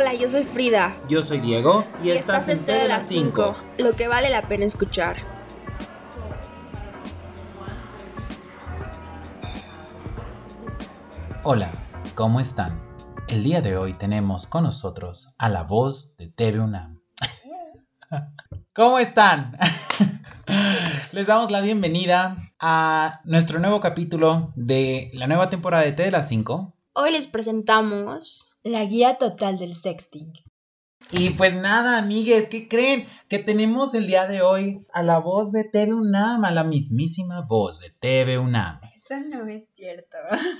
Hola, yo soy Frida. Yo soy Diego y, estás en T de las 5, lo que vale la pena escuchar. Hola, ¿cómo están? El día de hoy tenemos con nosotros a la voz de TV UNAM. ¿Cómo están? Les damos la bienvenida a nuestro nuevo capítulo de la nueva temporada de T de las 5. Hoy les presentamos la guía total del sexting. Y pues nada, amigues, ¿qué creen? Que tenemos el día de hoy a la voz de TV UNAM, a la mismísima voz de TV UNAM. Eso no es cierto.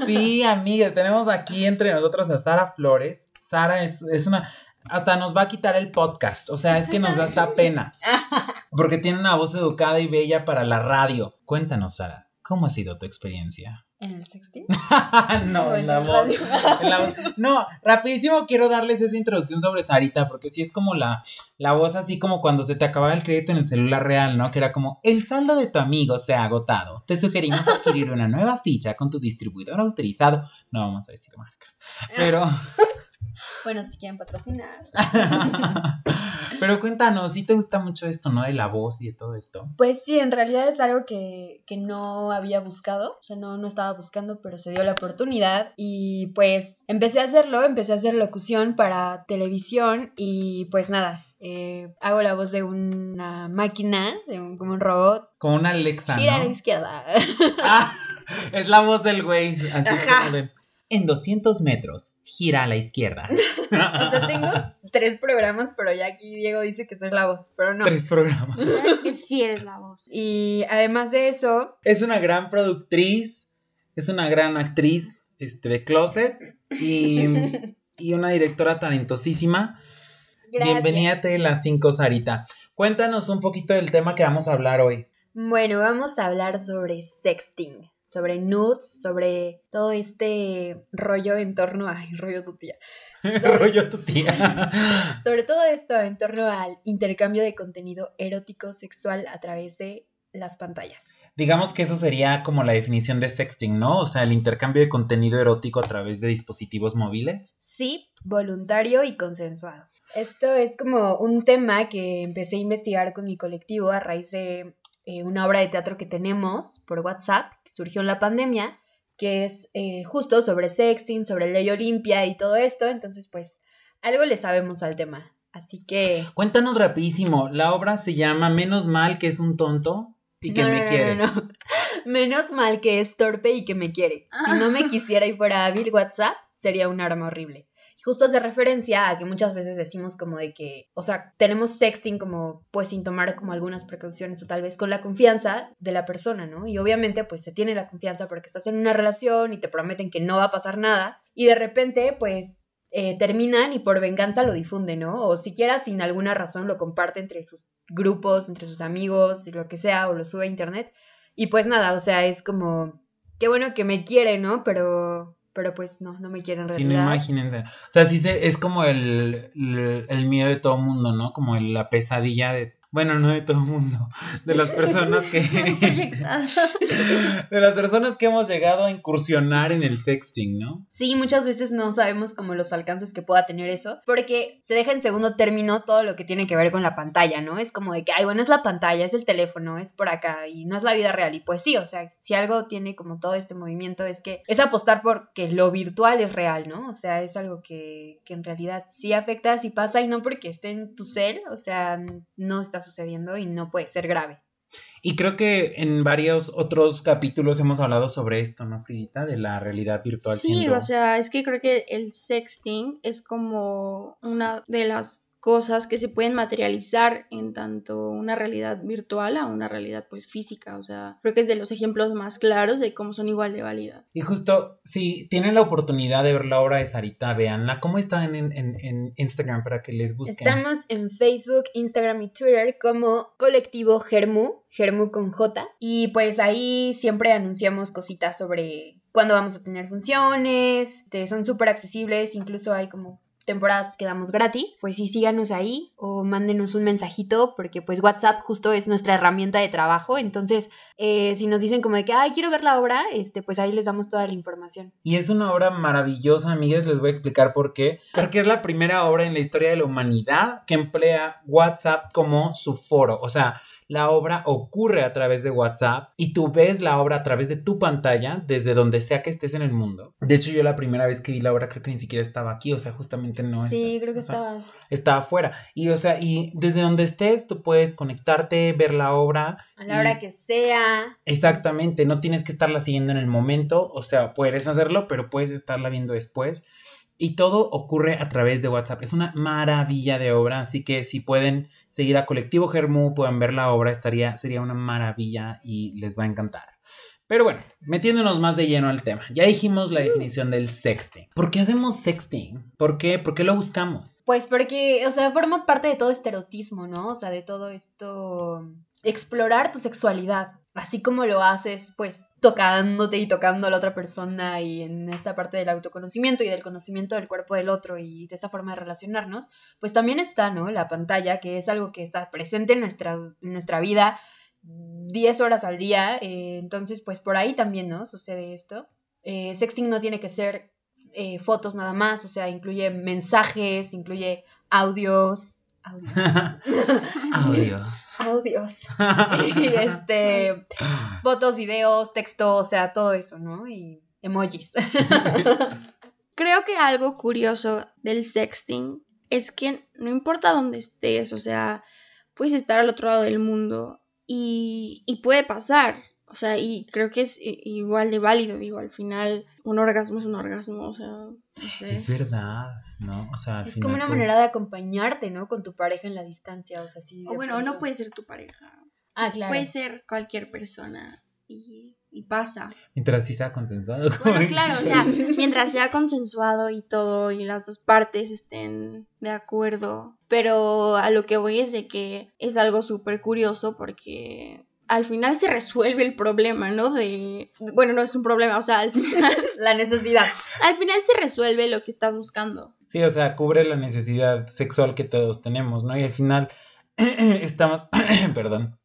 Sí, amigues, tenemos aquí entre nosotros a Sara Flores. Sara es, es una hasta nos va a quitar el podcast. O sea, es que nos da esta pena. Porque tiene una voz educada y bella para la radio. Cuéntanos, Sara, ¿cómo ha sido tu experiencia? ¿En el sexting? no, en, la, voz, No, rapidísimo quiero darles esa introducción sobre Sarita, porque sí es como la, la voz así como cuando se te acababa el crédito en el celular real, ¿no? Que era como, el saldo de tu amigo se ha agotado. Te sugerimos adquirir una nueva ficha con tu distribuidor autorizado. No vamos a decir marcas. Pero... Bueno, si quieren patrocinar. Pero cuéntanos, ¿sí te gusta mucho esto, no? De la voz y de todo esto. Pues sí, en realidad es algo que, no había buscado, o sea, no, no estaba buscando, pero se dio la oportunidad y pues empecé a hacerlo, empecé a hacer locución para televisión y pues nada, eh, hago la voz de una máquina, de un, como un robot. Como una Alexa. Gira a la izquierda. Ah, es la voz del güey. Así como en 200 metros, gira a la izquierda. o sea, tengo tres programas, pero ya aquí Diego dice que soy la voz, pero no. Tres programas. Sabes que sí eres la voz. Y además de eso... Es una gran productriz, es una gran actriz este, de Closet y, y una directora talentosísima. Bienvenida a las 5, Sarita. Cuéntanos un poquito del tema que vamos a hablar hoy. Bueno, vamos a hablar sobre sexting sobre nudes, sobre todo este rollo en torno a... rollo tu tía. rollo tu tía. sobre todo esto en torno al intercambio de contenido erótico sexual a través de las pantallas. Digamos que eso sería como la definición de sexting, ¿no? O sea, el intercambio de contenido erótico a través de dispositivos móviles. Sí, voluntario y consensuado. Esto es como un tema que empecé a investigar con mi colectivo a raíz de eh, una obra de teatro que tenemos por WhatsApp, que surgió en la pandemia, que es eh, justo sobre sexting, sobre ley Olimpia y todo esto. Entonces, pues, algo le sabemos al tema. Así que... Cuéntanos rapidísimo, la obra se llama Menos mal que es un tonto y que me quiere. No, no. Menos mal que es torpe y que me quiere. Si no me quisiera y fuera hábil WhatsApp, sería un arma horrible justo hace referencia a que muchas veces decimos como de que, o sea, tenemos sexting como pues sin tomar como algunas precauciones o tal vez con la confianza de la persona, ¿no? Y obviamente pues se tiene la confianza porque estás en una relación y te prometen que no va a pasar nada y de repente pues eh, terminan y por venganza lo difunden, ¿no? O siquiera sin alguna razón lo comparte entre sus grupos, entre sus amigos, lo que sea, o lo sube a internet. Y pues nada, o sea, es como, qué bueno que me quiere, ¿no? Pero pero pues no, no me quieren realidad. Sí, no imagínense. O sea, sí se, es como el, el, el miedo de todo mundo, ¿no? Como la pesadilla de bueno, no de todo el mundo, de las personas que... de las personas que hemos llegado a incursionar en el sexting, ¿no? Sí, muchas veces no sabemos como los alcances que pueda tener eso, porque se deja en segundo término todo lo que tiene que ver con la pantalla, ¿no? Es como de que, ay, bueno, es la pantalla, es el teléfono, es por acá, y no es la vida real. Y pues sí, o sea, si algo tiene como todo este movimiento es que es apostar porque lo virtual es real, ¿no? O sea, es algo que, que en realidad sí afecta, sí pasa, y no porque esté en tu cel, o sea, no está sucediendo y no puede ser grave. Y creo que en varios otros capítulos hemos hablado sobre esto, ¿no, Fridita? De la realidad virtual. Sí, o sea, es que creo que el sexting es como una de las cosas que se pueden materializar en tanto una realidad virtual a una realidad pues física, o sea, creo que es de los ejemplos más claros de cómo son igual de válida. Y justo, si tienen la oportunidad de ver la obra de Sarita, véanla. ¿Cómo están en, en, Instagram para que les busquen? Estamos en Facebook, Instagram y Twitter como colectivo Germu, Germu con J, y pues ahí siempre anunciamos cositas sobre cuándo vamos a tener funciones, son súper accesibles, incluso hay como temporadas que damos gratis, pues sí, síganos ahí o mándenos un mensajito porque pues WhatsApp justo es nuestra herramienta de trabajo, entonces eh, si nos dicen como de que, ay, quiero ver la obra, este, pues ahí les damos toda la información. Y es una obra maravillosa, amigas, les voy a explicar por qué. Porque es la primera obra en la historia de la humanidad que emplea WhatsApp como su foro, o sea, la obra ocurre a través de WhatsApp y tú ves la obra a través de tu pantalla desde donde sea que estés en el mundo. De hecho, yo la primera vez que vi la obra creo que ni siquiera estaba aquí, o sea, justamente no. Sí, creo que estabas. Estaba afuera. Y, o sea, y desde donde estés tú puedes conectarte, ver la obra. A la hora que sea. Exactamente, no tienes que estarla siguiendo en el momento, o sea, puedes hacerlo, pero puedes estarla viendo después. Y todo ocurre a través de WhatsApp. Es una maravilla de obra, así que si pueden seguir a Colectivo Germú, puedan ver la obra, estaría, sería una maravilla y les va a encantar. Pero bueno, metiéndonos más de lleno al tema. Ya dijimos la definición del sexting. ¿Por qué hacemos sexting? ¿Por qué? ¿Por qué lo buscamos? Pues porque, o sea, forma parte de todo este erotismo, ¿no? O sea, de todo esto, explorar tu sexualidad así como lo haces, pues tocándote y tocando a la otra persona y en esta parte del autoconocimiento y del conocimiento del cuerpo del otro y de esta forma de relacionarnos, pues también está, ¿no? La pantalla, que es algo que está presente en, nuestra vida 10 horas al día, eh, entonces pues por ahí también, ¿no? Sucede esto. Eh, sexting no tiene que ser eh, fotos nada más, o sea, incluye mensajes, incluye audios, Audios. Audios. y este, fotos, videos, texto, o sea, todo eso, ¿no? Y emojis. Creo que algo curioso del sexting es que no importa dónde estés, o sea, puedes estar al otro lado del mundo y, y puede pasar. O sea, y creo que es igual de válido, digo, al final un orgasmo es un orgasmo, o sea, no sé. Es verdad, ¿no? O sea, al es como una manera de acompañarte, ¿no? Con tu pareja en la distancia, o sea, sí. O bueno, no puede ser tu pareja. Ah, claro. Puede ser cualquier persona y, y pasa. Mientras sí sea consensuado. Bueno, claro, o sea, mientras sea consensuado y todo y las dos partes estén de acuerdo. Pero a lo que voy es de que es algo súper curioso porque al final se resuelve el problema, ¿no? De, bueno, no es un problema, o sea, al final... la necesidad. Al final se resuelve lo que estás buscando. Sí, o sea, cubre la necesidad sexual que todos tenemos, ¿no? Y al final estamos, perdón,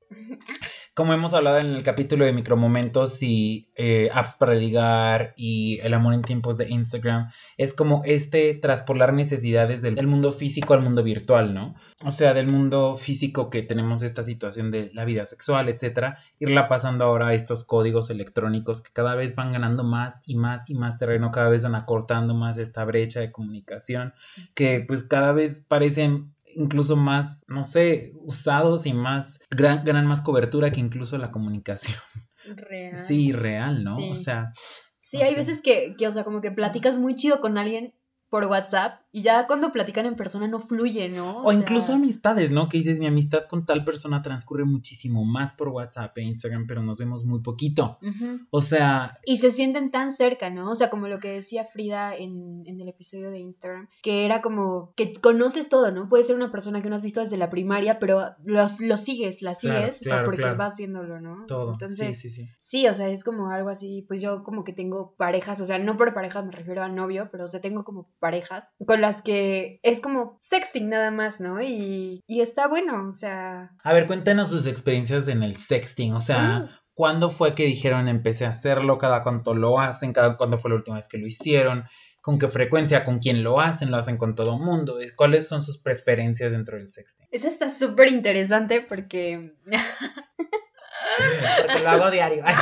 como hemos hablado en el capítulo de micromomentos y eh, apps para ligar y el amor en tiempos de Instagram, es como este traspolar necesidades del, mundo físico al mundo virtual, ¿no? O sea, del mundo físico que tenemos esta situación de la vida sexual, etcétera, irla pasando ahora a estos códigos electrónicos que cada vez van ganando más y más y más terreno, cada vez van acortando más esta brecha de comunicación que pues cada vez parecen incluso más, no sé, usados y más, gran, gran más cobertura que incluso la comunicación. Real. Sí, real, ¿no? O sea. Sí, hay veces que, que, o sea, como que platicas muy chido con alguien por WhatsApp y ya cuando platican en persona no fluye, ¿no? O, incluso amistades, ¿no? Que dices, mi amistad con tal persona transcurre muchísimo más por WhatsApp e Instagram, pero nos vemos muy poquito. O sea... Y se sienten tan cerca, ¿no? O sea, como lo que decía Frida en, en, el episodio de Instagram, que era como que conoces todo, ¿no? Puede ser una persona que no has visto desde la primaria, pero los, lo sigues, la sigues, o sea, porque vas viéndolo, ¿no? Todo. Entonces, sí, sí, sí. Sí, o sea, es como algo así, pues yo como que tengo parejas, o sea, no por parejas me refiero al novio, pero o sea, tengo como parejas con las que es como sexting nada más, ¿no? Y, y está bueno, o sea... A ver, cuéntanos sus experiencias en el sexting, o sea... ¿Cuándo fue que dijeron empecé a hacerlo? ¿Cada cuánto lo hacen? ¿Cada cuándo fue la última vez que lo hicieron? ¿Con qué frecuencia? ¿Con quién lo hacen? ¿Lo hacen con todo mundo? ¿Cuáles son sus preferencias dentro del sexting? Eso está súper interesante porque... porque lo hago diario.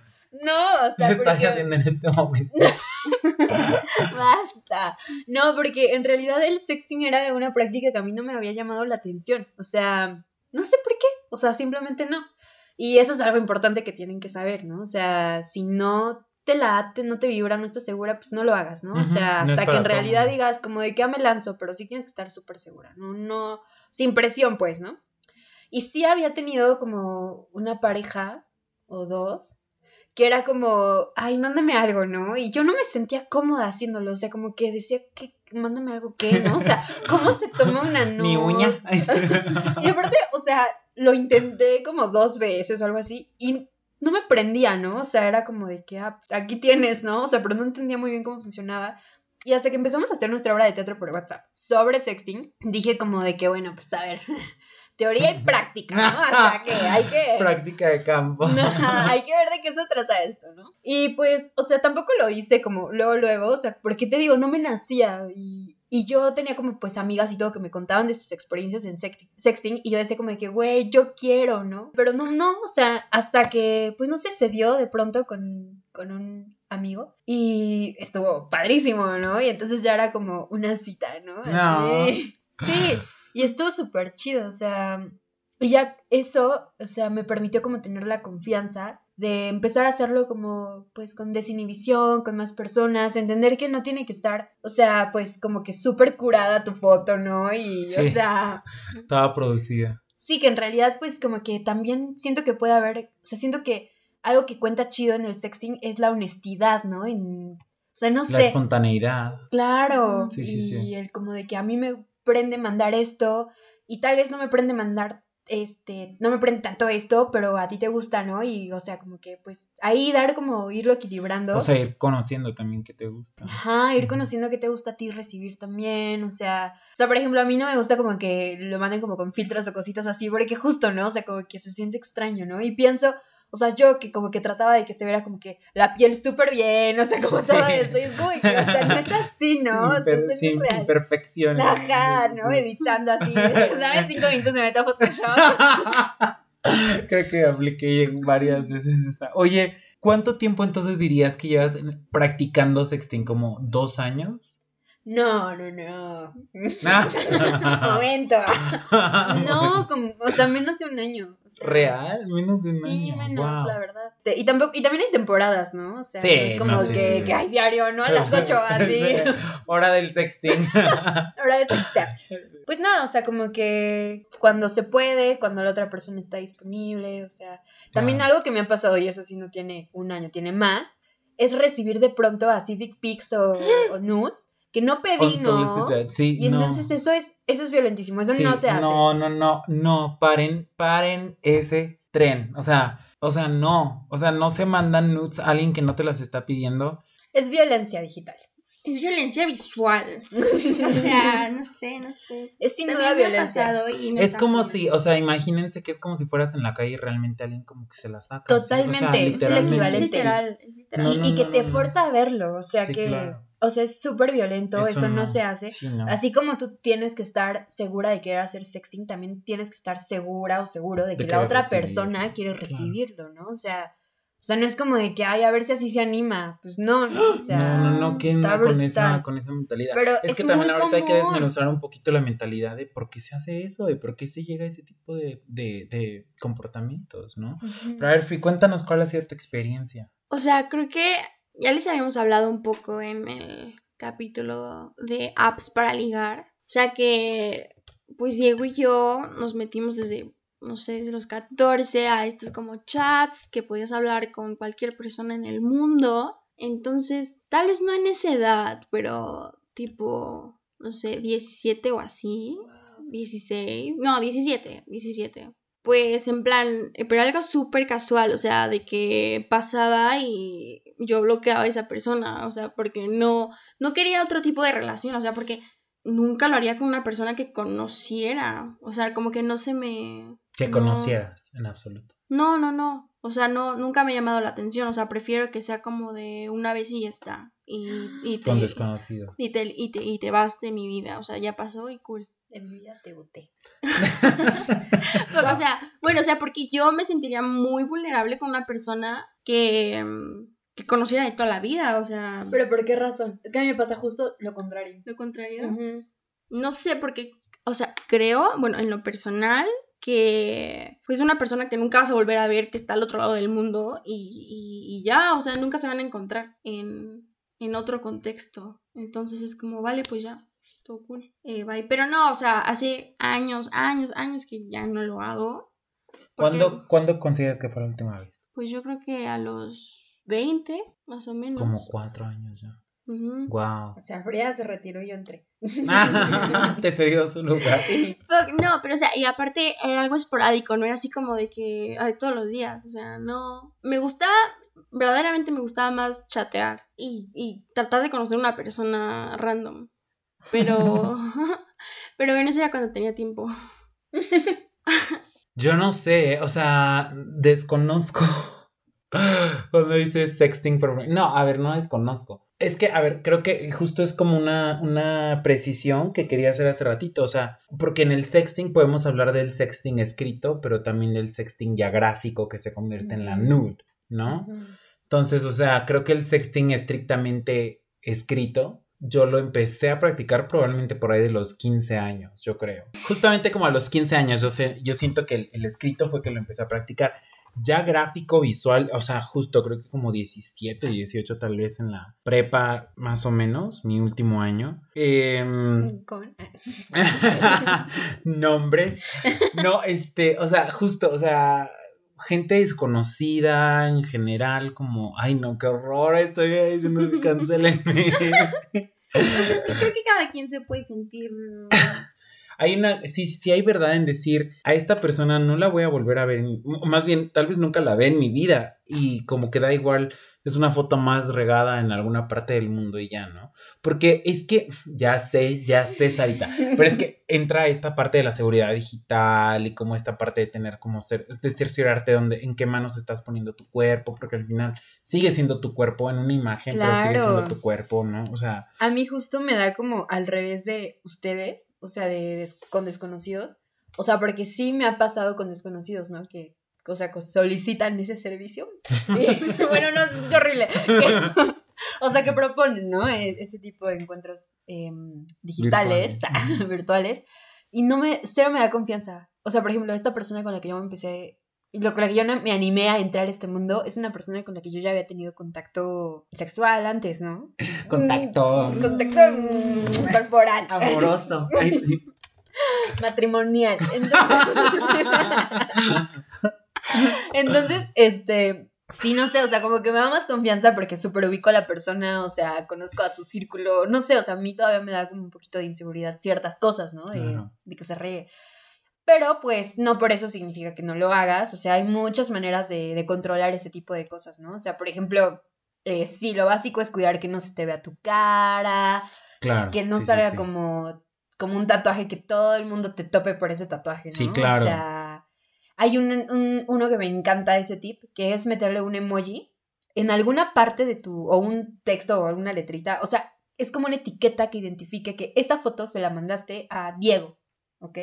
No, o sea, ¿Qué estás haciendo en este momento? Basta. No, porque en realidad el sexting era una práctica que a mí no me había llamado la atención. O sea, no sé por qué. O sea, simplemente no. Y eso es algo importante que tienen que saber, ¿no? O sea, si no te late, no te vibra, no estás segura, pues no lo hagas, ¿no? o sea, hasta que en realidad digas como de que me lanzo, pero sí tienes que estar súper segura, ¿no? No, sin presión, pues, ¿no? Y sí había tenido como una pareja o dos que era como, ay, mándame algo, ¿no? Y yo no me sentía cómoda haciéndolo, o sea, como que decía, que mándame algo, ¿qué? ¿No? O sea, ¿cómo se toma una no? Mi uña. y aparte, o sea, lo intenté como dos veces o algo así y no me prendía, ¿no? O sea, era como de que, ah, aquí tienes, ¿no? O sea, pero no entendía muy bien cómo funcionaba. Y hasta que empezamos a hacer nuestra obra de teatro por WhatsApp sobre sexting, dije como de que, bueno, pues a ver, teoría y práctica, ¿no? Hasta que hay que... Práctica de campo. hay que ver de qué se trata esto, ¿no? Y pues, o sea, tampoco lo hice como luego, luego, o sea, porque te digo, no me nacía y, y yo tenía como pues amigas y todo que me contaban de sus experiencias en sexting y yo decía como de que, güey, yo quiero, ¿no? Pero no, no, o sea, hasta que, pues no sé, se dio de pronto con, con un amigo y estuvo padrísimo, ¿no? Y entonces ya era como una cita, ¿no? Así. Sí. Y estuvo súper chido, o sea, y ya eso, o sea, me permitió como tener la confianza de empezar a hacerlo como, pues, con desinhibición, con más personas, entender que no tiene que estar, o sea, pues, como que súper curada tu foto, ¿no? Y, o sea... Estaba producida. Sí, que en realidad, pues, como que también siento que puede haber, o sea, siento que algo que cuenta chido en el sexting es la honestidad, ¿no? En, o sea, no sé. La espontaneidad. Claro. Sí, sí, y el como de que a mí me prende mandar esto y tal vez no me prende mandar este, no me prende tanto esto, pero a ti te gusta, ¿no? Y, o sea, como que, pues, ahí dar como irlo equilibrando. O sea, ir conociendo también que te gusta. Ajá, ir conociendo que te gusta a ti recibir también, o sea, o sea, por ejemplo, a mí no me gusta como que lo manden como con filtros o cositas así, porque justo, ¿no? O sea, como que se siente extraño, ¿no? Y pienso, o sea, yo que como que trataba de que se viera como que la piel súper bien, o sea, como todo esto. Y es como que, o sea, no es así, ¿no? sin imperfecciones. Ajá, ¿no? Editando así. Dame cinco minutos de meta Photoshop. Creo que apliqué varias veces esa. Oye, ¿cuánto tiempo entonces dirías que llevas practicando sexting? ¿Como dos años? No, no, no. Momento. No, como, o sea, menos de un año. ¿Real? Menos de un año. Sí, menos, la verdad. Y, tampoco, y también hay temporadas, ¿no? O sea, es como que, que, hay diario, ¿no? A las 8, así. Hora del sexting. Hora de sexting. Pues nada, o sea, como que cuando se puede, cuando la otra persona está disponible, o sea. También algo que me ha pasado, y eso sí no tiene un año, tiene más, es recibir de pronto así dick pics o, o nudes que no pedí, ¿no? Sí, y entonces eso es, eso es violentísimo, eso no se hace. No, no, no, no, paren, paren ese tren. O sea, o sea, no. O sea, no se mandan nudes a alguien que no te las está pidiendo. Es violencia digital. Es violencia visual. o sea, no sé, no sé. Es sin duda violencia. es como si, o sea, imagínense que es como si fueras en la calle y realmente alguien como que se la saca. Totalmente, es el equivalente. Literal, y, que te fuerza a verlo, o sea que o sea, es súper violento, eso, no, se hace. Así como tú tienes que estar segura de querer hacer sexting, también tienes que estar segura o seguro de que la otra persona quiere recibirlo, ¿no? O sea, o sea, no es como de que, ay, a ver si así se anima. Pues no, no, o sea. No, no, no, ¿qué con esa, con esa mentalidad? Pero es, que también ahorita hay que desmenuzar un poquito la mentalidad de por qué se hace eso, de por qué se llega a ese tipo de, de, de comportamientos, ¿no? Pero a ver, Fi, cuéntanos cuál ha sido tu experiencia. O sea, creo que ya les habíamos hablado un poco en el capítulo de apps para ligar. O sea que, pues Diego y yo nos metimos desde, no sé, desde los 14 a estos como chats que podías hablar con cualquier persona en el mundo. Entonces, tal vez no en esa edad, pero tipo, no sé, 17 o así. 16, no, 17, 17 pues en plan, eh, pero algo súper casual, o sea, de que pasaba y yo bloqueaba a esa persona, o sea, porque no, no quería otro tipo de relación, o sea, porque nunca lo haría con una persona que conociera, o sea, como que no se me... Que conocieras, en absoluto. No, no, no, o sea, no, nunca me ha llamado la atención, o sea, prefiero que sea como de una vez y ya está, y, y te... Con desconocido. Y te, y, te, y te vas de mi vida, o sea, ya pasó y cool. De mi vida te boté. o sea, bueno, o sea, porque yo me sentiría muy vulnerable con una persona que, que conociera de toda la vida, o sea. ¿Pero por qué razón? Es que a mí me pasa justo lo contrario. ¿Lo contrario? No sé, porque, o sea, creo, bueno, en lo personal, que pues una persona que nunca vas a volver a ver, que está al otro lado del mundo y, y ya, o sea, nunca se van a encontrar en, en otro contexto. Entonces es como, vale, pues ya, todo cool. Eh, bye. Pero no, o sea, hace años, años, años que ya no lo hago. ¿Cuándo, consideras que fue la última vez? Pues yo creo que a los 20, más o menos. Como cuatro años ya. Wow. O sea, Frida se retiró y yo entré. Te cedió su lugar. Sí. No, pero o sea, y aparte era algo esporádico, no era así como de que ay, todos los días, o sea, no. Me gustaba, verdaderamente me gustaba más chatear y, y tratar de conocer una persona random. Pero, pero bueno, eso era cuando tenía tiempo. Yo no sé, o sea, desconozco cuando dices sexting por... No, a ver, no desconozco. Es que, a ver, creo que justo es como una, una precisión que quería hacer hace ratito, o sea, porque en el sexting podemos hablar del sexting escrito, pero también del sexting ya gráfico que se convierte en la nude, ¿no? Entonces, o sea, creo que el sexting estrictamente escrito yo lo empecé a practicar probablemente por ahí de los 15 años, yo creo. Justamente como a los 15 años, yo, sé, yo siento que el, escrito fue que lo empecé a practicar. Ya gráfico, visual, o sea, justo creo que como 17, 18 tal vez en la prepa, más o menos, mi último año. Em, nombres. No, este, o sea, justo, o sea, gente desconocida en general, como, ay no, qué horror, estoy diciendo, cancelenme. Creo que cada quien se puede sentir. hay una, sí, sí hay verdad en decir, a esta persona no la voy a volver a ver, más bien, tal vez nunca la ve en mi vida, y como que da igual es una foto más regada en alguna parte del mundo y ya, ¿no? Porque es que, ya sé, ya sé, Sarita, pero es que entra esta parte de la seguridad digital y como esta parte de tener como ser, es de cerciorarte dónde, en qué manos estás poniendo tu cuerpo, porque al final sigue siendo tu cuerpo en una imagen, pero sigue siendo tu cuerpo, ¿no? O sea. A mí justo me da como al revés de ustedes, o sea, de con desconocidos. O sea, porque sí me ha pasado con desconocidos, ¿no? Que o sea, solicitan ese servicio. bueno, no, es horrible. o sea, que proponen, ¿no? E, ese tipo de encuentros em, digitales, virtuales. Y no me, cero me da confianza. O sea, por ejemplo, esta persona con la que yo me empecé, lo con la que yo me animé a entrar a este mundo, es una persona con la que yo ya había tenido contacto sexual antes, ¿no? Contacto. Contacto corporal. Amoroso. Matrimonial. Entonces. Entonces, este, sí, no sé, o sea, como que me da más confianza porque súper ubico a la persona, o sea, conozco a su círculo, no sé, o sea, a mí todavía me da como un poquito de inseguridad ciertas cosas, ¿no? De, que se ríe. Pero pues no por eso significa que no lo hagas, o sea, hay muchas maneras de, controlar ese tipo de cosas, ¿no? O sea, por ejemplo, eh, sí, lo básico es cuidar que no se te vea tu cara, claro, que no salga como como un tatuaje que todo el mundo te tope por ese tatuaje, ¿no? Sí, claro. O sea, hay un, uno que me encanta ese tip, que es meterle un emoji en alguna parte de tu, o un texto o alguna letrita, o sea, es como una etiqueta que identifique que esa foto se la mandaste a Diego, ¿ok?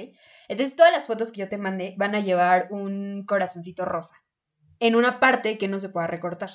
Entonces todas las fotos que yo te mandé van a llevar un corazoncito rosa en una parte que no se pueda recortar.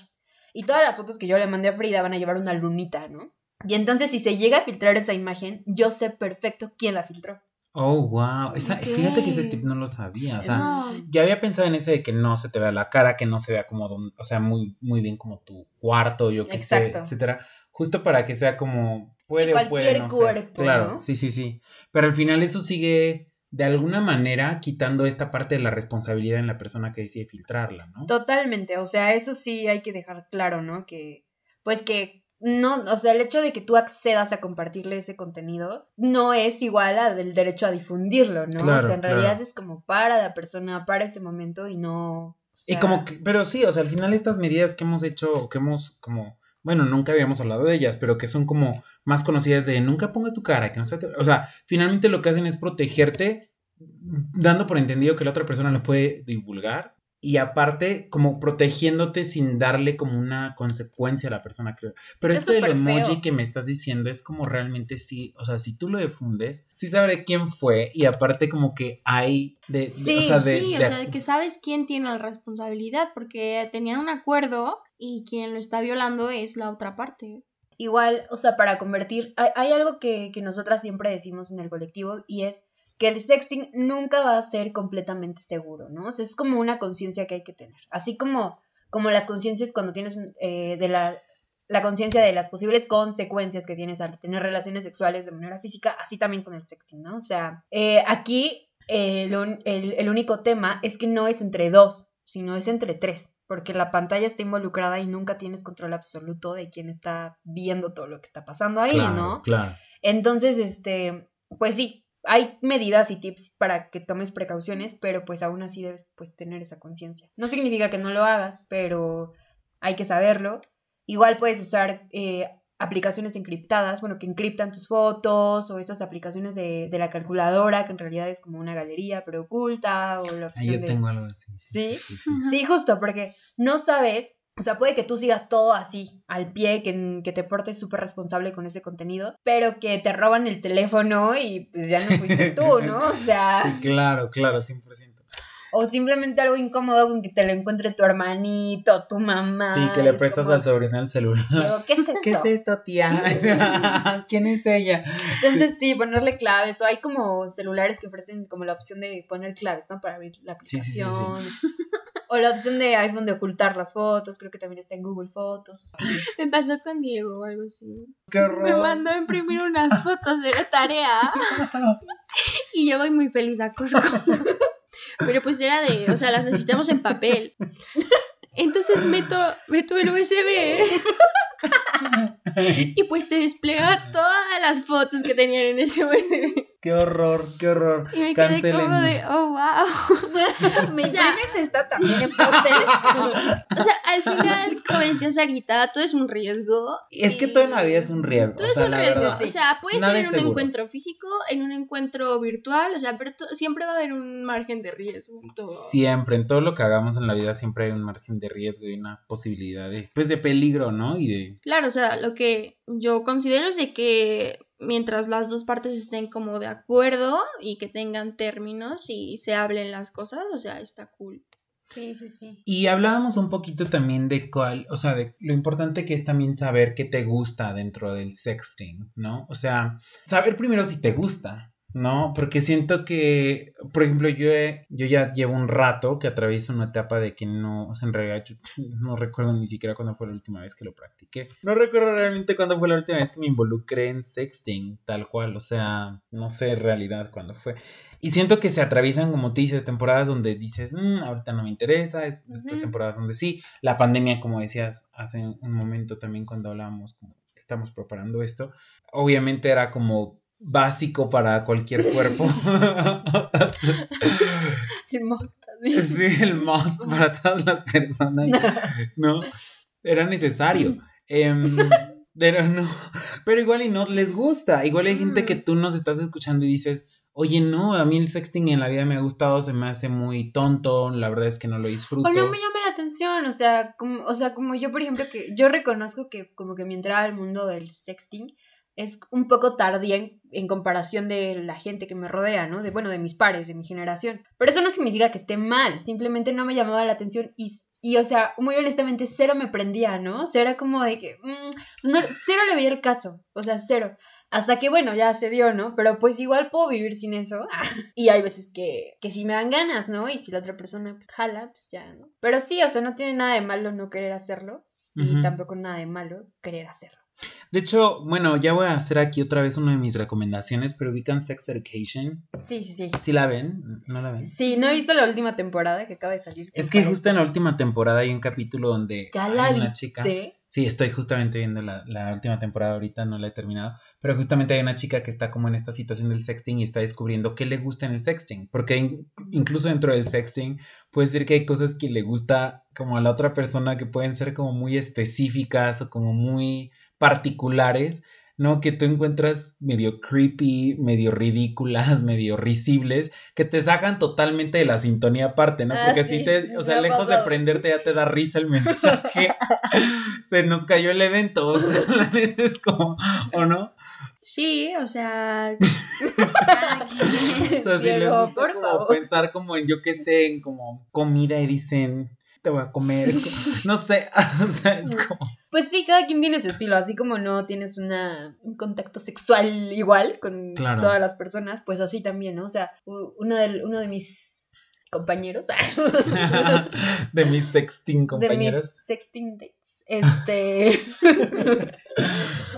Y todas las fotos que yo le mandé a Frida van a llevar una lunita, ¿no? Y entonces si se llega a filtrar esa imagen, yo sé perfecto quién la filtró. Oh, wow. Fíjate que ese tip no lo sabía. O sea, ya había pensado en ese de que no se te vea la cara, que no se vea como, o sea, muy, muy bien como tu cuarto, yo qué sé, etcétera. Justo para que sea como puede o puede no cuerpo, Claro, sí, sí, sí. Pero al final eso sigue de alguna manera quitando esta parte de la responsabilidad en la persona que decide filtrarla, ¿no? Totalmente. O sea, eso sí hay que dejar claro, ¿no? Que pues que no, o sea, el hecho de que tú accedas a compartirle ese contenido no es igual al del derecho a difundirlo, ¿no? o sea, en realidad es como para la persona, para ese momento y no. Y como que, pero sí, o sea, al final estas medidas que hemos hecho, que hemos como, bueno, nunca habíamos hablado de ellas, pero que son como más conocidas de nunca pongas tu cara, que no se o sea, finalmente lo que hacen es protegerte dando por entendido que la otra persona lo puede divulgar y aparte como protegiéndote sin darle como una consecuencia a la persona que pero esto del emoji que me estás diciendo es como realmente sí o sea si tú lo difundes sí sabré quién fue y aparte como que hay de, sí, o sea de, sí, o sea que sabes quién tiene la responsabilidad porque tenían un acuerdo y quien lo está violando es la otra parte. Igual o sea para convertir hay, hay algo que, que nosotras siempre decimos en el colectivo y es que el sexting nunca va a ser completamente seguro, ¿no? O sea, es como una conciencia que hay que tener. Así como, como las conciencias cuando tienes eh, de la, la conciencia de las posibles consecuencias que tienes al tener relaciones sexuales de manera física, así también con el sexting, ¿no? O sea, eh, aquí eh, el, el único tema es que no es entre dos, sino es entre tres porque la pantalla está involucrada y nunca tienes control absoluto de quién está viendo todo lo que está pasando ahí, ¿no? Claro. Entonces, este, pues sí, hay medidas y tips para que tomes precauciones, pero pues aún así debes pues tener esa conciencia. No significa que no lo hagas, pero hay que saberlo. Igual puedes usar eh, aplicaciones encriptadas, bueno, que encriptan tus fotos o estas aplicaciones de, de, la calculadora, que en realidad es como una galería pero oculta o la opción yo tengo algo así. ¿Sí? Sí, sí, justo, porque no sabes, o sea, puede que tú sigas todo así, al pie, que, que te portes súper responsable con ese contenido, pero que te roban el teléfono y pues ya no fuiste tú, ¿no? O sea... Sí, claro, claro, 100% o simplemente algo incómodo con que te lo encuentre tu hermanito, tu mamá. Sí, que le prestas al sobrino el celular. ¿qué es esto? ¿Qué es esto, tía? ¿Quién es ella? Entonces sí, ponerle claves, o hay como celulares que ofrecen como la opción de poner claves, ¿no? Para abrir la aplicación. Sí, o la opción de iPhone de ocultar las fotos, creo que también está en Google Fotos. Me pasó con Diego o algo así. Qué. Me mandó a imprimir unas fotos de la tarea. y yo voy muy feliz a Cusco. Pero pues era de, o sea, las necesitamos en papel. Entonces meto, meto el USB y pues te desplega todas las fotos que tenían en ese USB. Qué horror, qué horror. Y me quedé como de, oh, wow. Me llames está también en papel. o sea, al final, como decía Sarita, todo es un riesgo. Es que todo en la vida es un riesgo. Todo es un riesgo, o sea, puede ser en un encuentro físico, en un encuentro virtual, o sea, pero siempre va a haber un margen de riesgo todo. Siempre, en todo lo que hagamos en la vida siempre hay un margen de riesgo y una posibilidad de, pues, de peligro, ¿no? Y de... Claro, o sea, lo que yo considero es de que mientras las dos partes estén como de acuerdo y que tengan términos y se hablen las cosas, o sea, está cool. Sí, sí, sí. Y hablábamos un poquito también de cuál, o sea, de lo importante que es también saber qué te gusta dentro del sexting, ¿no? O sea, saber primero si te gusta, ¿no? Porque siento que, por ejemplo, yo, yo ya llevo un rato que atravieso una etapa de que no, o sea, en realidad no recuerdo ni siquiera cuándo fue la última vez que lo practiqué. No recuerdo realmente cuándo fue la última vez que me involucré en sexting, tal cual, o sea, no sé en realidad cuándo fue. Y siento que se atraviesan, como te dices, temporadas donde dices, mm, ahorita no me interesa, después temporadas donde sí. La pandemia, como decías hace un momento también cuando hablábamos, como estamos preparando esto, obviamente era como básico para cualquier cuerpo. el must. Sí, el must para todas las personas. ¿No? Era necesario. Em, pero no, pero igual y no les gusta. Igual hay gente que mm. tú nos estás escuchando y dices, oye, no, a mí el sexting en la vida me ha gustado, se me hace muy tonto, la verdad es que no lo disfruto. O no me llama la atención, o sea, como, o sea, como yo, por ejemplo, que yo reconozco que como que mi entrada al mundo del sexting es un poco tardía en, comparación de la gente que me rodea, ¿no? De, bueno, de mis pares, de mi generación. Pero eso no significa que esté mal, simplemente no me llamaba la atención y, y o sea, muy honestamente, cero me prendía, ¿no? O sea, era como de que, mm, cero le veía el caso, o sea, cero. Hasta que, bueno, ya se dio, ¿no? Pero pues igual puedo vivir sin eso. y hay veces que, que sí me dan ganas, ¿no? Y si la otra persona pues, jala, pues ya, ¿no? Pero sí, o sea, no tiene nada de malo no querer hacerlo. Y tampoco nada de malo querer hacerlo. De hecho, bueno, ya voy a hacer aquí otra vez una de mis recomendaciones, pero ubican Sex Education. Sí, sí, sí. ¿Sí la ven? ¿No la ven? Sí, no he visto la última temporada que acaba de salir. Es que justo en la última temporada hay un capítulo donde ¿Ya la hay una chica. Sí, estoy justamente viendo la, la, última temporada ahorita, no la he terminado, pero justamente hay una chica que está como en esta situación del sexting y está descubriendo qué le gusta en el sexting, porque incluso dentro del sexting puede ser que hay cosas que le gusta como a la otra persona que pueden ser como muy específicas o como muy particulares, ¿no? Que tú encuentras medio creepy, medio ridículas, medio risibles, que te sacan totalmente de la sintonía aparte, ¿no? Ah, Porque si te, o sea, lejos de prenderte ya te da risa el mensaje. Se nos cayó el evento, o sea, la neta es como, ¿o no? Sí, o sea. o sea, si les gusta por como pensar como en, yo qué sé, en como comida y dicen, te voy a comer. no sé, o sea, es como... Pues sí, cada quien tiene su estilo, así como no tienes una, un contacto sexual igual con todas las personas, pues así también, ¿no? O sea, uno de, uno de mis compañeros... de mis sexting compañeros. De mis sexting dates. Este.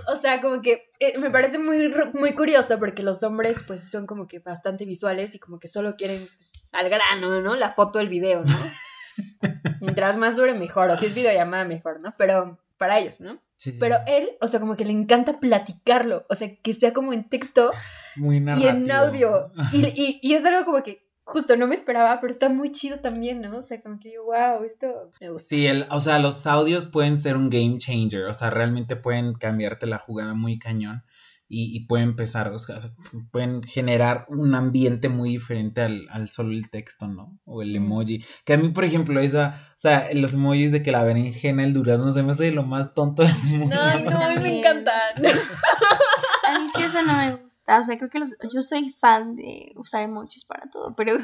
o sea, como que eh, me parece muy, muy curioso porque los hombres, pues, son como que bastante visuales y como que solo quieren pues, al grano, ¿no? La foto, el video, ¿no? Mientras más dure, mejor. O si es videollamada, mejor, ¿no? Pero para ellos, ¿no? Sí, Pero él, o sea, como que le encanta platicarlo. O sea, que sea como en texto Muy y en audio. Y, y, es algo como que justo no me esperaba, pero está muy chido también, ¿no? O sea, como que, wow, esto me gusta. Sí, el, o sea, los audios pueden ser un game changer, o sea, realmente pueden cambiarte la jugada muy cañón y, pueden empezar, o sea, pueden generar un ambiente muy diferente al, al solo el texto, ¿no? O el emoji. Que a mí, por ejemplo, esa, o sea, los emojis de que la berenjena, el durazno, se me hace lo más tonto del mundo. No, no, a mí me encantan. A mí sí eso no me gusta, o sea, creo que los, yo soy fan de usar emojis para todo, pero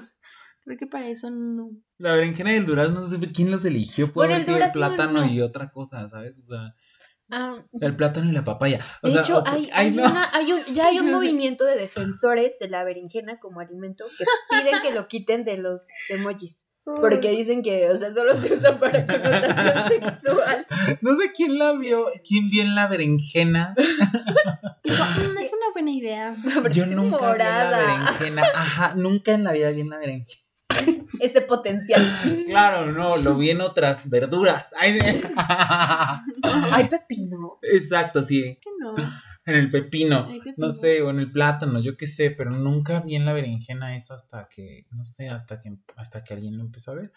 creo que para eso no. La berenjena y el durazno, no sé quién los eligió, puede haber sido el plátano y otra cosa, ¿sabes? O sea... Ah, el plátano y la papaya. de hecho, hay, un, ya hay un movimiento de defensores de la berenjena como alimento que piden que lo quiten de los emojis. Porque dicen que, o sea, solo se usa para connotación sexual. No sé quién la vio, quién vio en la berenjena. Mm, es una buena idea. Yo nunca vi en la berenjena. Ajá, nunca en la vida vi en la berenjena. ese potencial. Claro, no, lo vi en otras verduras. Hay pepino. Exacto, sí. ¿Qué no? En el pepino, no sé, o en el plátano, yo qué sé, pero nunca vi en la berenjena eso hasta que, no sé, hasta que, hasta que alguien lo empezó a ver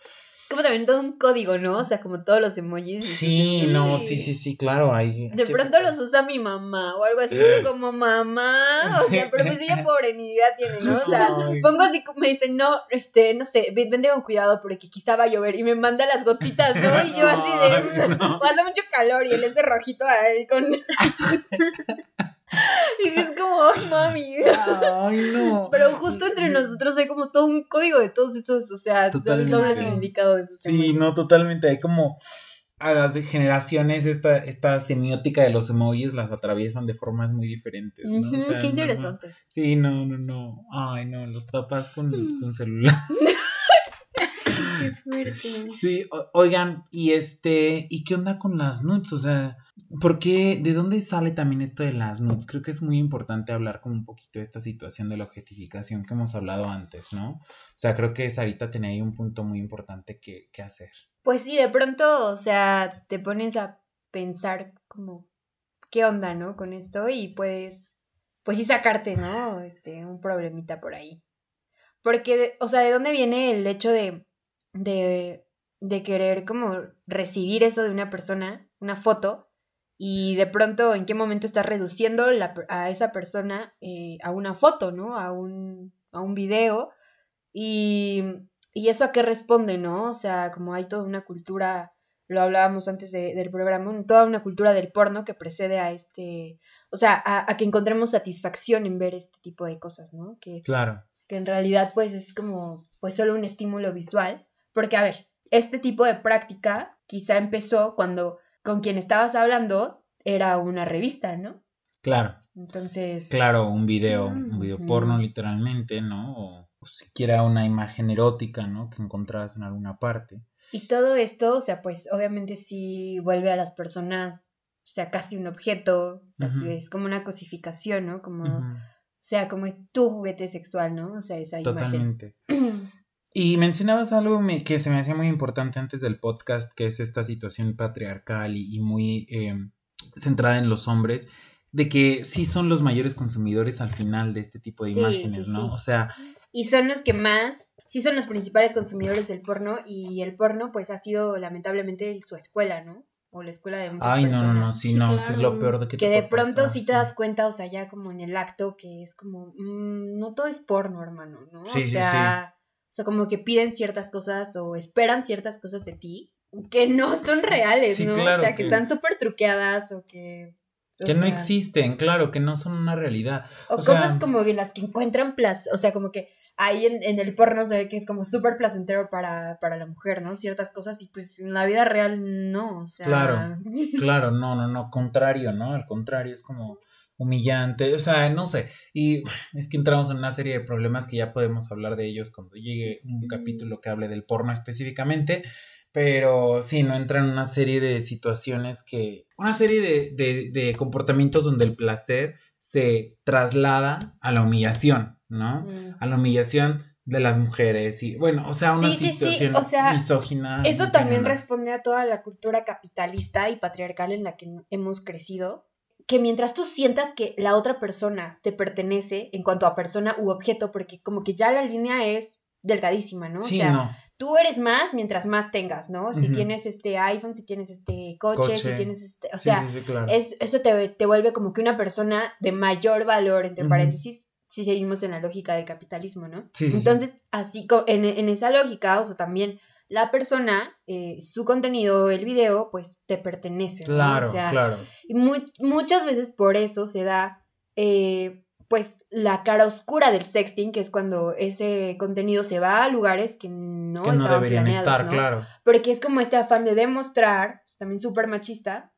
como también todo un código, ¿no? O sea, como todos los emojis. Sí, no, sí, sí, sí, claro. Hay, de pronto los usa mi mamá o algo así, como mamá. O sea, pero pues ella pobre ni idea tiene, ¿no? O sea, pongo así, me dicen, no, este, no sé, vende con cuidado porque quizá va a llover y me manda las gotitas, ¿no? Y yo así de, no. hace mucho calor y él es de rojito ahí con... Y es como, ay, mami. Ay, no. Pero justo entre nosotros hay como todo un código de todos esos, o sea, el doble significado de esos. Sí, no, totalmente. Hay como a las generaciones esta, esta semiótica de los emojis las atraviesan de formas muy diferentes. ¿no? qué interesante. sí, no, no, no. Ay, no, los papás con, mm. con celular. Qué fuerte. Sí, oigan, y este, ¿y qué onda con las nudes? O sea, ¿por qué, de dónde sale también esto de las nudes? Creo que es muy importante hablar como un poquito de esta situación de la objetificación que hemos hablado antes, ¿no? O sea, creo que Sarita tenía ahí un punto muy importante que, hacer. Pues sí, de pronto, o sea, te pones a pensar como, ¿qué onda, no? Con esto y puedes, pues sí sacarte, ¿no? Este, un problemita por ahí. Porque, o sea, ¿de dónde viene el hecho de, de querer como recibir eso de una persona, una foto, y de pronto en qué momento estás reduciendo a esa persona eh, a una foto, ¿no? A un, a un video. Y, y, eso a qué responde, ¿no? O sea, como hay toda una cultura, lo hablábamos antes del programa, toda una cultura del porno que precede a este, o sea, a, a, que encontremos satisfacción en ver este tipo de cosas, ¿no? Que, claro. Que en realidad pues es como, pues solo un estímulo visual porque, a ver, este tipo de práctica quizá empezó cuando con quien estabas hablando era una revista, ¿no? Claro. Entonces. Claro, un video, un video porno literalmente, ¿no? O, siquiera una imagen erótica, ¿no? Que encontrabas en alguna parte. Y todo esto, o sea, pues obviamente sí vuelve a las personas, o sea, casi un objeto, así es como una cosificación, ¿no? Como, o sea, como es tu juguete sexual, ¿no? O sea, esa Totalmente. Y mencionabas algo que se me hacía muy importante antes del podcast, que es esta situación patriarcal y, muy em, centrada en los hombres, de que sí son los mayores consumidores al final de este tipo de imágenes, ¿no? O sea... Y son los que más, sí son los principales consumidores del porno y el porno pues ha sido lamentablemente su escuela, ¿no? O la escuela de muchas Ay, personas. no, no, sí, no, que es lo peor de que Que de pronto sí te das cuenta, o sea, ya como en el acto, que es como, mm, no todo es porno, hermano, ¿no? Sí, o sea, o sea, como que piden ciertas cosas o esperan ciertas cosas de ti que no son reales, ¿no? o sea, que, están súper truqueadas o que... que no existen, claro, que no son una realidad. O, cosas como de las que encuentran placer, o sea, como que ahí en, el porno se ve que es como súper placentero para, para la mujer, ¿no? Ciertas cosas y pues en la vida real no, o sea... Claro, claro, no, no, no, contrario, ¿no? Al contrario, es como humillante, o sea, no sé, y es que entramos en una serie de problemas que ya podemos hablar de ellos cuando llegue un capítulo que hable del porno específicamente, pero sí, no entra en una serie de situaciones que, una serie de, de, comportamientos donde el placer se traslada a la humillación, ¿no? Mm. A la humillación de las mujeres y bueno, o sea, una situación misógina. Eso también responde a toda la cultura capitalista y patriarcal en la que hemos crecido que mientras tú sientas que la otra persona te pertenece en cuanto a persona u objeto, porque como que ya la línea es delgadísima, ¿no? Sí, o sea, no. tú eres más mientras más tengas, ¿no? Si tienes este iPhone, si tienes este coche, si tienes este, o Sí, sea, sí, claro. es, eso te, te vuelve como que una persona de mayor valor, entre paréntesis, si seguimos en la lógica del capitalismo, ¿no? Sí. Entonces, así en, en esa lógica, o sea, también la persona, eh, su contenido, el video, pues te pertenece, ¿no? Claro, O sea, claro. y mu- muchas veces por eso se da, eh, pues, la cara oscura del sexting, que es cuando ese contenido se va a lugares que no, que no deberían planeados, estar, ¿no? claro. Porque es como este afán de demostrar, pues, también súper machista,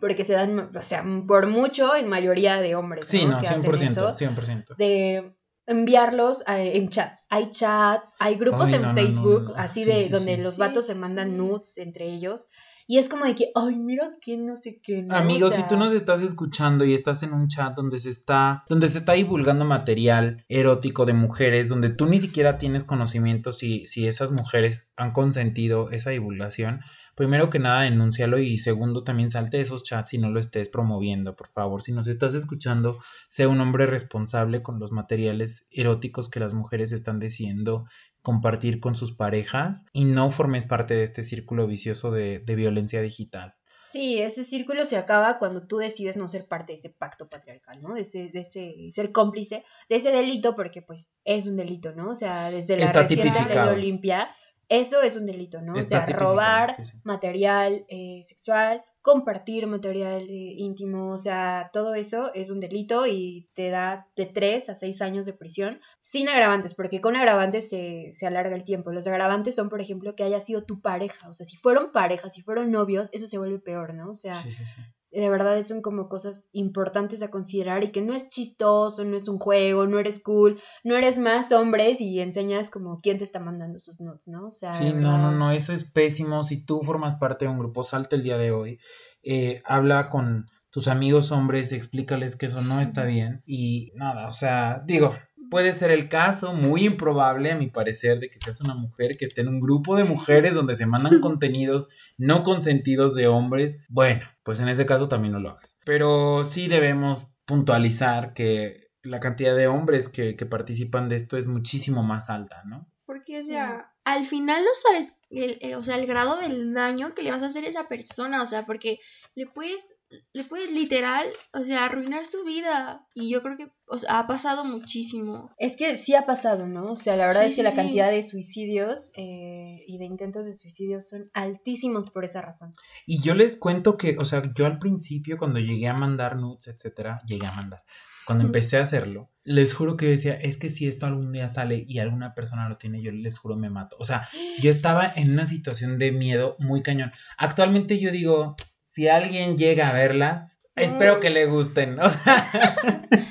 porque se dan, o sea, por mucho en mayoría de hombres, Sí, ¿no? no, que hacen 100%, eso, 100%. de enviarlos a- en chats. Hay chats, hay grupos Ay, en no, Facebook, no, no. así Sí, de sí, donde sí. los Sí, vatos sí, se mandan sí. nudes entre ellos. Y es como de que, ay, mira que no sé qué. ¿no? Amigos, O si tú nos estás escuchando y estás en un chat donde se está, donde se está divulgando material erótico de mujeres, donde tú ni siquiera tienes conocimiento si, si esas mujeres han consentido esa divulgación, primero que nada denúncialo y segundo también salte de esos chats y no lo estés promoviendo, por favor. Si nos estás escuchando, sea un hombre responsable con los materiales eróticos que las mujeres están decidiendo compartir con sus parejas y no formes parte de este círculo vicioso de, de violencia digital. Sí, ese círculo se acaba cuando tú decides no ser parte de ese pacto patriarcal, ¿no? De ese, de ese ser cómplice de ese delito, porque pues es un delito, ¿no? O sea, desde la Está reciente ley. Olimpia, eso es un delito, ¿no? O sea, tipificado, robar sí, sí. material eh, sexual, compartir material eh, íntimo, o sea, todo eso es un delito y te da de 3 a 6 años de prisión sin agravantes, porque con agravantes se, se alarga el tiempo. Los agravantes son, por ejemplo, que haya sido tu pareja, o sea, si fueron parejas, si fueron novios, eso se vuelve peor, ¿no? O sea, sí. De verdad son como cosas importantes a considerar y que no es chistoso, no es un juego, no eres cool, no eres más hombres y enseñas como quién te está mandando sus notes, ¿no? O sea, Sí, no, no, no, eso es pésimo. Si tú formas parte de un grupo, salte el día de hoy, eh, habla con tus amigos hombres, explícales que eso no está bien y nada, o sea, digo, puede ser el caso, muy improbable a mi parecer, de que seas una mujer que esté en un grupo de mujeres donde se mandan contenidos no consentidos de hombres. Bueno, pues en ese caso también no lo hagas. Pero sí debemos puntualizar que la cantidad de hombres que, que participan de esto es muchísimo más alta, ¿no? Porque, Sí. sea, al final no sabes, el, eh, o sea, el grado del daño que le vas a hacer a esa persona, o sea, porque le puedes, le puedes literal, o sea, arruinar su vida. Y yo creo que, o sea, ha pasado muchísimo. Es que sí ha pasado, ¿no? O sea, la verdad Sí, es que sí, la sí. cantidad de suicidios eh, y de intentos de suicidio son altísimos por esa razón. Y yo les cuento que, o sea, yo al principio cuando llegué a mandar nudes, etcétera, llegué a mandar. Cuando empecé a hacerlo, les juro que yo decía, es que si esto algún día sale y alguna persona lo tiene, yo les juro me mato. O sea, yo estaba en una situación de miedo muy cañón. Actualmente yo digo, si alguien llega a verlas, espero que le gusten. O sea,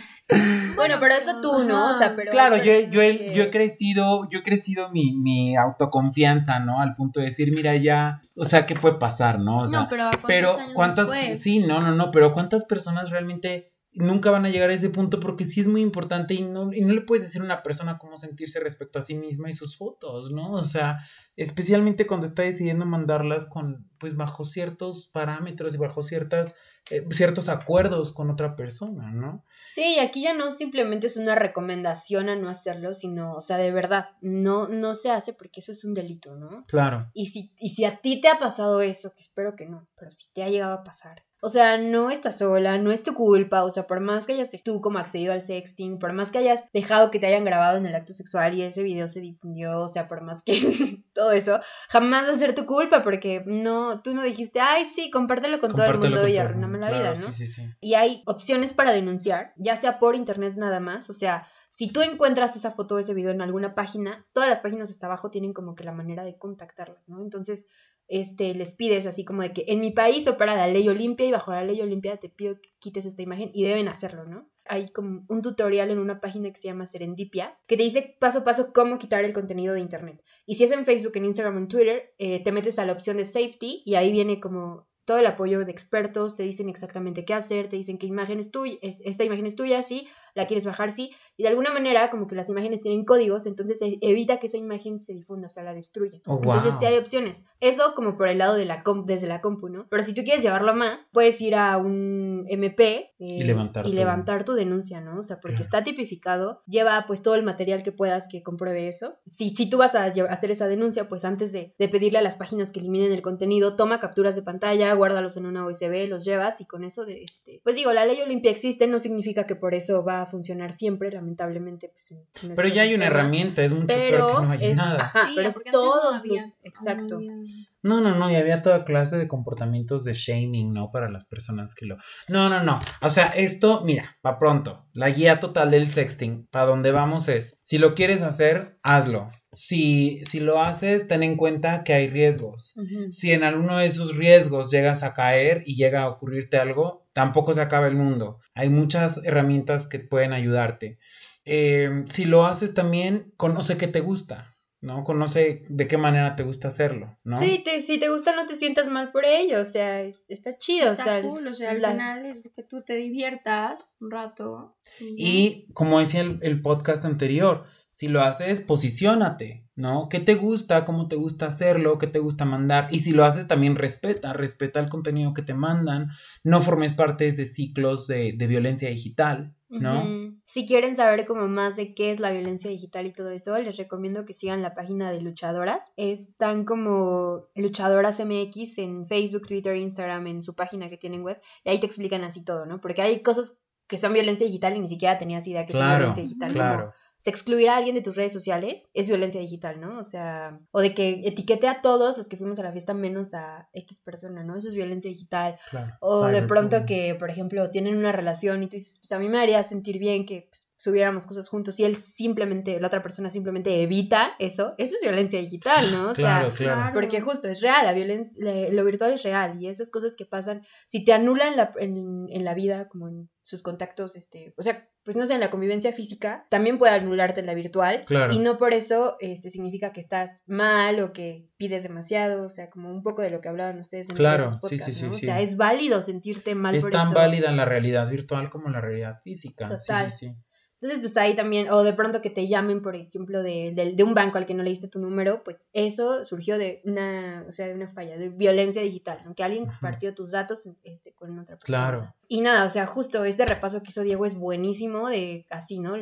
Bueno, pero eso tú, ¿no? O sea, pero claro, yo, he- yo, he, personas yo he que- crecido, yo he crecido mi, mi autoconfianza, ¿no? Al punto de decir, mira, ya, o sea, ¿qué puede pasar, no? O sea, no, pero ¿a ¿cuántos pero años cuántas después? sí no no no pero cuántas personas realmente nunca van a llegar a ese punto porque sí es muy importante y no y no le puedes decir a una persona cómo sentirse respecto a sí misma y sus fotos no o sea especialmente cuando está decidiendo mandarlas con pues bajo ciertos parámetros y bajo ciertas eh, ciertos acuerdos con otra persona no Sí, y aquí ya no simplemente es una recomendación a no hacerlo, sino, o sea, de verdad, no, no se hace porque eso es un delito, ¿no? claro. Y si, y si a ti te ha pasado eso, que espero que no, pero si te ha llegado a pasar, o sea, no estás sola, no es tu culpa, o sea, por más que hayas tú como accedido al sexting, por más que hayas dejado que te hayan grabado en el acto sexual y ese video se difundió, o sea, por más que todo eso, jamás va a ser tu culpa porque no, tú no dijiste, ay, sí, compártelo con todo el mundo y arruiname la vida, ¿no? sí sí sí y hay opciones para denunciar, ya sea por internet nada más, o sea, si tú encuentras esa foto o ese video en alguna página, todas las páginas hasta abajo tienen como que la manera de contactarlas, ¿no? Entonces, este, les pides así como de que en mi país opera la ley Olimpia y bajo la ley Olimpia te pido que quites esta imagen y deben hacerlo, ¿no? Hay como un tutorial en una página que se llama Serendipia que te dice paso a paso cómo quitar el contenido de internet. Y si es en Facebook, en Instagram en Twitter, eh, te metes a la opción de safety y ahí viene como todo el apoyo de expertos, te dicen exactamente qué hacer, te dicen qué imagen es tuya, es, esta imagen es tuya, sí, la quieres bajar, sí, y de alguna manera como que las imágenes tienen códigos, entonces evita que esa imagen se difunda, o sea, la destruya. Oh, entonces wow. sí hay opciones. Eso como por el lado de la comp, desde la compu, ¿no? Pero si tú quieres llevarlo a más, puedes ir a un MP eh, Y levantar y tu- levantar tu denuncia, ¿no? O sea, porque Claro. está tipificado, lleva pues todo el material que puedas que compruebe eso. Si, si tú vas a hacer esa denuncia, pues antes de, de pedirle a las páginas que eliminen el contenido, toma capturas de pantalla, guárdalos en una USB, los llevas y con eso de este... Pues digo, la ley Olimpia existe, no significa que por eso va a funcionar siempre, lamentablemente. Pues, en- en Pero este ya hay una herramienta, es mucho Pero peor que no haya es, nada. ajá, Sí, pero es no todo había. exacto. Había- No, no, no, y había toda clase de comportamientos de shaming, ¿no? Para las personas que lo... No, no, no. O sea, esto, mira, para pronto, la guía total del sexting, para donde vamos es, si lo quieres hacer, hazlo. Si, si lo haces, ten en cuenta que hay riesgos. Si en alguno de esos riesgos llegas a caer y llega a ocurrirte algo, tampoco se acaba el mundo. Hay muchas herramientas que pueden ayudarte. Eh, si lo haces también, conoce qué te gusta, ¿no? Conoce de qué manera te gusta hacerlo, ¿no? Sí, te- si te gusta no te sientas mal por ello, o sea, es- está chido, Está o sea, cool, o sea, al la- final es que tú te diviertas un rato. Y, Y como decía el, el podcast anterior, si lo haces, posiciónate, ¿no? ¿Qué te gusta? ¿Cómo te gusta hacerlo? ¿Qué te gusta mandar? Y si lo haces, también respeta, respeta el contenido que te mandan. No formes parte de ciclos de, de violencia digital, ¿no? Si quieren saber como más de qué es la violencia digital y todo eso, les recomiendo que sigan la página de Luchadoras. Están como Luchadoras MX en Facebook, Twitter, Instagram, en su página que tienen web. Y ahí te explican así todo, ¿no? Porque hay cosas que son violencia digital y ni siquiera tenías idea que son Claro, violencia digital. como claro. Se excluir a alguien de tus redes sociales es violencia digital, ¿no? O sea, o de que etiquete a todos los que fuimos a la fiesta menos a X persona, ¿no? Eso es violencia digital. claro. O de pronto que, por ejemplo, tienen una relación y tú dices, pues a mí me haría sentir bien que pues, subiéramos cosas juntos y él simplemente, la otra persona simplemente evita eso, eso es violencia digital, ¿no? O Claro, sea, claro. porque justo es real, la violencia, le- lo virtual es real y esas cosas que pasan, si te anulan la, en, en la vida, como en sus contactos, este, o sea, pues no sé, en la convivencia física, también puede anularte en la virtual Claro. y no por eso este, significa que estás mal o que pides demasiado, o sea, como un poco de lo que hablaban ustedes en Claro, esos sí, podcasts, sí, sí, ¿no? sí. O sea, es válido sentirte mal Es por tan válida la realidad virtual como la realidad física. Sí, Total. sí, sí. Entonces, pues ahí también, o de pronto que te llamen, por ejemplo, de, de- de un banco al que no le diste tu número, pues eso surgió de una, o sea, de una falla, de violencia digital, ¿no? que alguien compartió tus datos este, con otra persona. Claro. Y nada, o sea, justo este repaso que hizo Diego es buenísimo, de así, ¿no?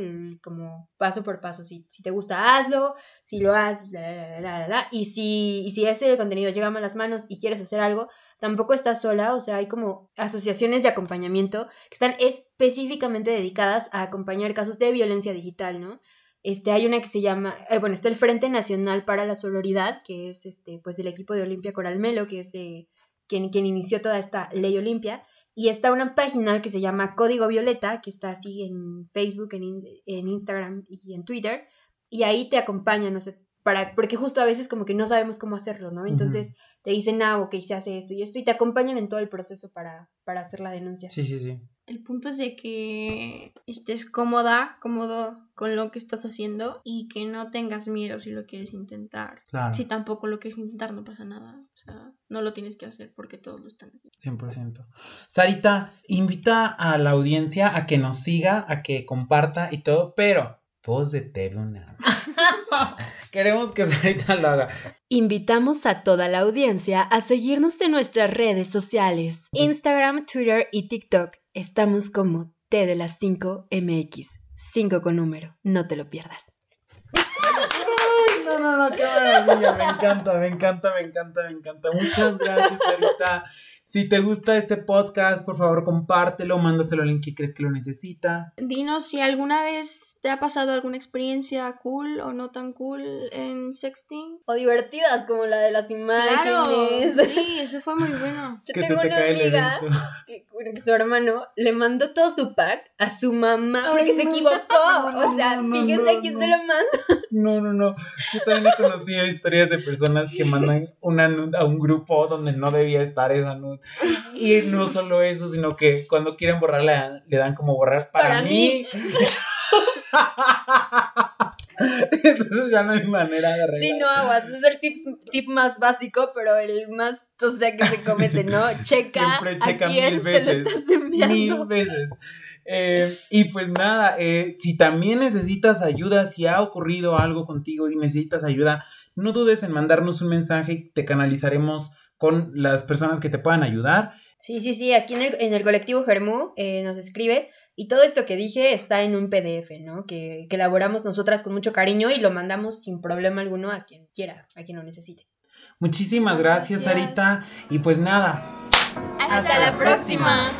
Como paso por paso. Si, si te gusta, hazlo, si lo haces, la, la, la, la. Y si, y si ese contenido llega a malas manos y quieres hacer algo, tampoco estás sola, o sea, hay como asociaciones de acompañamiento que están específicamente dedicadas a acompañar casos de violencia digital, ¿no? Este, hay una que se llama, eh, bueno, está el Frente Nacional para la Sororidad, que es este, pues del equipo de Olimpia Coral Melo, que es eh, quien inició toda esta ley Olimpia. Y está una página que se llama Código Violeta, que está así en Facebook, en, en Instagram y en Twitter. Y ahí te acompañan, no sé, para, porque justo a veces como que no sabemos cómo hacerlo, ¿no? Entonces te dicen, ah, ok, se hace esto y esto, y te acompañan en todo el proceso para, para hacer la denuncia. Sí, sí, sí. El punto es de que estés cómoda, cómodo con lo que estás haciendo y que no tengas miedo si lo quieres intentar. Claro. Si tampoco lo quieres intentar, no pasa nada. O sea, no lo tienes que hacer porque todos lo están haciendo. 100%. Sarita, invita a la audiencia a que nos siga, a que comparta y todo, pero voz de TV UNAM. Queremos que Sarita lo haga. Invitamos a toda la audiencia a seguirnos en nuestras redes sociales, Instagram, Twitter y TikTok. Estamos como T de las 5 MX, 5 con número, no te lo pierdas. Ay, no, no, no, qué maravilla. Me encanta, me encanta, me encanta, me encanta. Muchas gracias, Sarita. Si te gusta este podcast, por favor, compártelo, mándaselo a alguien que crees que lo necesita. Dinos si alguna vez te ha pasado alguna experiencia cool o no tan cool en sexting. O divertidas como la de las Claro, imágenes. sí, eso fue muy bueno. Yo que se tengo te una cae amiga que su hermano le mandó todo su pack a su mamá porque Ay, se no, equivocó. no, no, o sea, no, fíjense a quién se lo manda. No, no, no. Yo también he conocido historias de personas que mandan una nud a un grupo donde no debía estar esa nud. Y no solo eso, sino que cuando quieren borrarla, le dan como borrar para, Para mí. Entonces ya no hay manera de arreglar. Sí, no aguas. Es el tip más básico, pero el más, o sea, que se comete, ¿no? Checa. Siempre checa mil veces. Mil veces. Eh, y pues nada, eh, si también necesitas ayuda, si ha ocurrido algo contigo y necesitas ayuda, no dudes en mandarnos un mensaje y te canalizaremos con las personas que te puedan ayudar. Sí, sí, sí, aquí en el, en el colectivo Germú eh, nos escribes y todo esto que dije está en un PDF, ¿no? Que, que, elaboramos nosotras con mucho cariño y lo mandamos sin problema alguno a quien quiera, a quien lo necesite. Muchísimas gracias, Arita. Y pues nada. Hasta, la próxima.